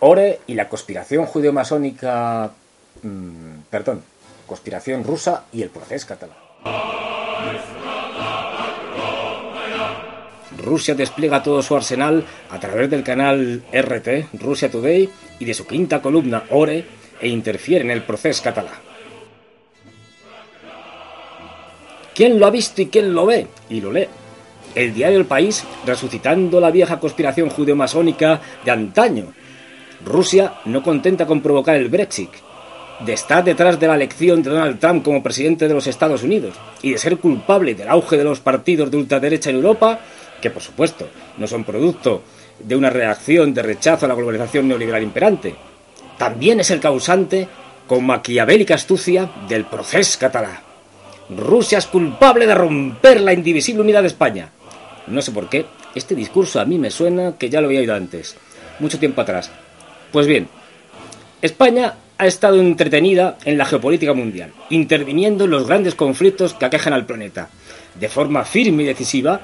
Ore y la conspiración judeo-masónica. mm, perdón, conspiración rusa y el proceso catalán. Rusia despliega todo su arsenal a través del canal RT, Russia Today, y de su quinta columna, Ore, e interfiere en el proceso catalán. ¿Quién lo ha visto y quién lo ve? Y lo lee. El diario El País, resucitando la vieja conspiración judeo-masónica de antaño, Rusia no contenta con provocar el Brexit, de estar detrás de la elección de Donald Trump como presidente de los Estados Unidos y de ser culpable del auge de los partidos de ultraderecha en Europa, que por supuesto no son producto de una reacción de rechazo a la globalización neoliberal imperante. También es el causante, con maquiavélica astucia, del proceso catalán. Rusia es culpable de romper la indivisible unidad de España. No sé por qué, este discurso a mí me suena que ya lo había oído antes, mucho tiempo atrás. Pues bien, España ha estado entretenida en la geopolítica mundial, interviniendo en los grandes conflictos que aquejan al planeta, de forma firme y decisiva,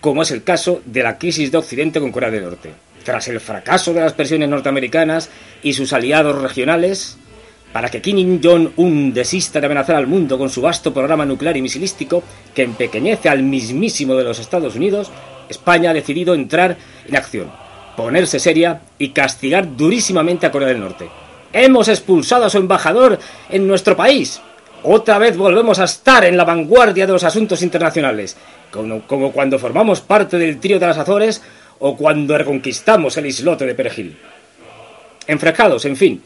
como es el caso de la crisis de Occidente con Corea del Norte. Tras el fracaso de las presiones norteamericanas y sus aliados regionales, para que Kim Jong-un desista de amenazar al mundo con su vasto programa nuclear y misilístico que empequeñece al mismísimo de los Estados Unidos, España ha decidido entrar en acción, ponerse seria y castigar durísimamente a Corea del Norte. Hemos expulsado a su embajador en nuestro país. Otra vez volvemos a estar en la vanguardia de los asuntos internacionales, como, cuando formamos parte del trío de las Azores o cuando reconquistamos el islote de Perejil. Enfrascados, en fin,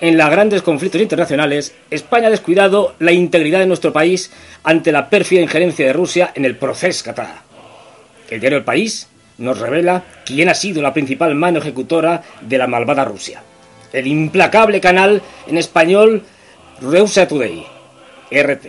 en los grandes conflictos internacionales, España ha descuidado la integridad de nuestro país ante la pérfida injerencia de Rusia en el proceso catalán. El diario El País nos revela quién ha sido la principal mano ejecutora de la malvada Rusia. El implacable canal en español Russia Today, RT.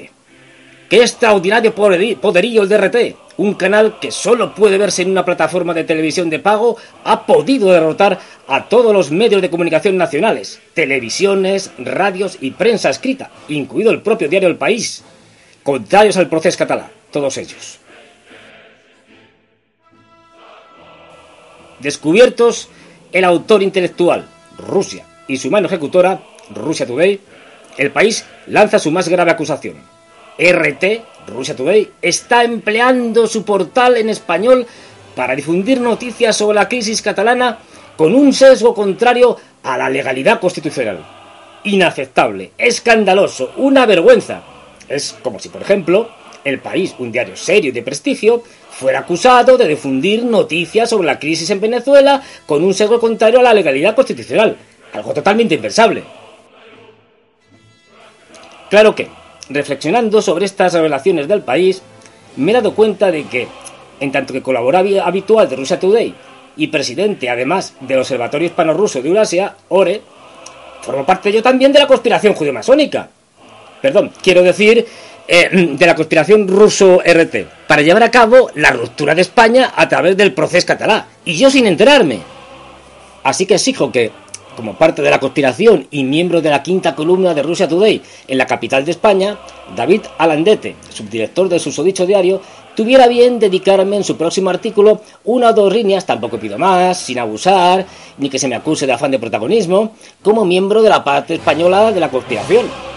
¡Qué extraordinario poderío el de RT! Un canal que solo puede verse en una plataforma de televisión de pago ha podido derrotar a todos los medios de comunicación nacionales, televisiones, radios y prensa escrita, incluido el propio diario El País, contrarios al proceso catalán, todos ellos. Descubiertos el autor intelectual, Rusia, y su mano ejecutora, Russia Today, el país lanza su más grave acusación. RT, Russia Today, está empleando su portal en español para difundir noticias sobre la crisis catalana con un sesgo contrario a la legalidad constitucional. Inaceptable, escandaloso, una vergüenza. Es como si, por ejemplo, El País, un diario serio y de prestigio, fuera acusado de difundir noticias sobre la crisis en Venezuela con un sesgo contrario a la legalidad constitucional. Algo totalmente impensable. Claro que, reflexionando sobre estas revelaciones del país, me he dado cuenta de que, en tanto que colaborador habitual de Russia Today y presidente además del Observatorio Hispano-Ruso de Eurasia, ORE, formo parte yo también de la conspiración judeo-masónica. Perdón, quiero decir eh, de la conspiración ruso-RT, para llevar a cabo la ruptura de España a través del proceso catalán, y yo sin enterarme. Así que exijo que, como parte de la conspiración y miembro de la quinta columna de Russia Today en la capital de España, David Alandete, subdirector del susodicho diario, tuviera bien dedicarme en su próximo artículo una o dos líneas, tampoco pido más, sin abusar, ni que se me acuse de afán de protagonismo, como miembro de la parte española de la conspiración.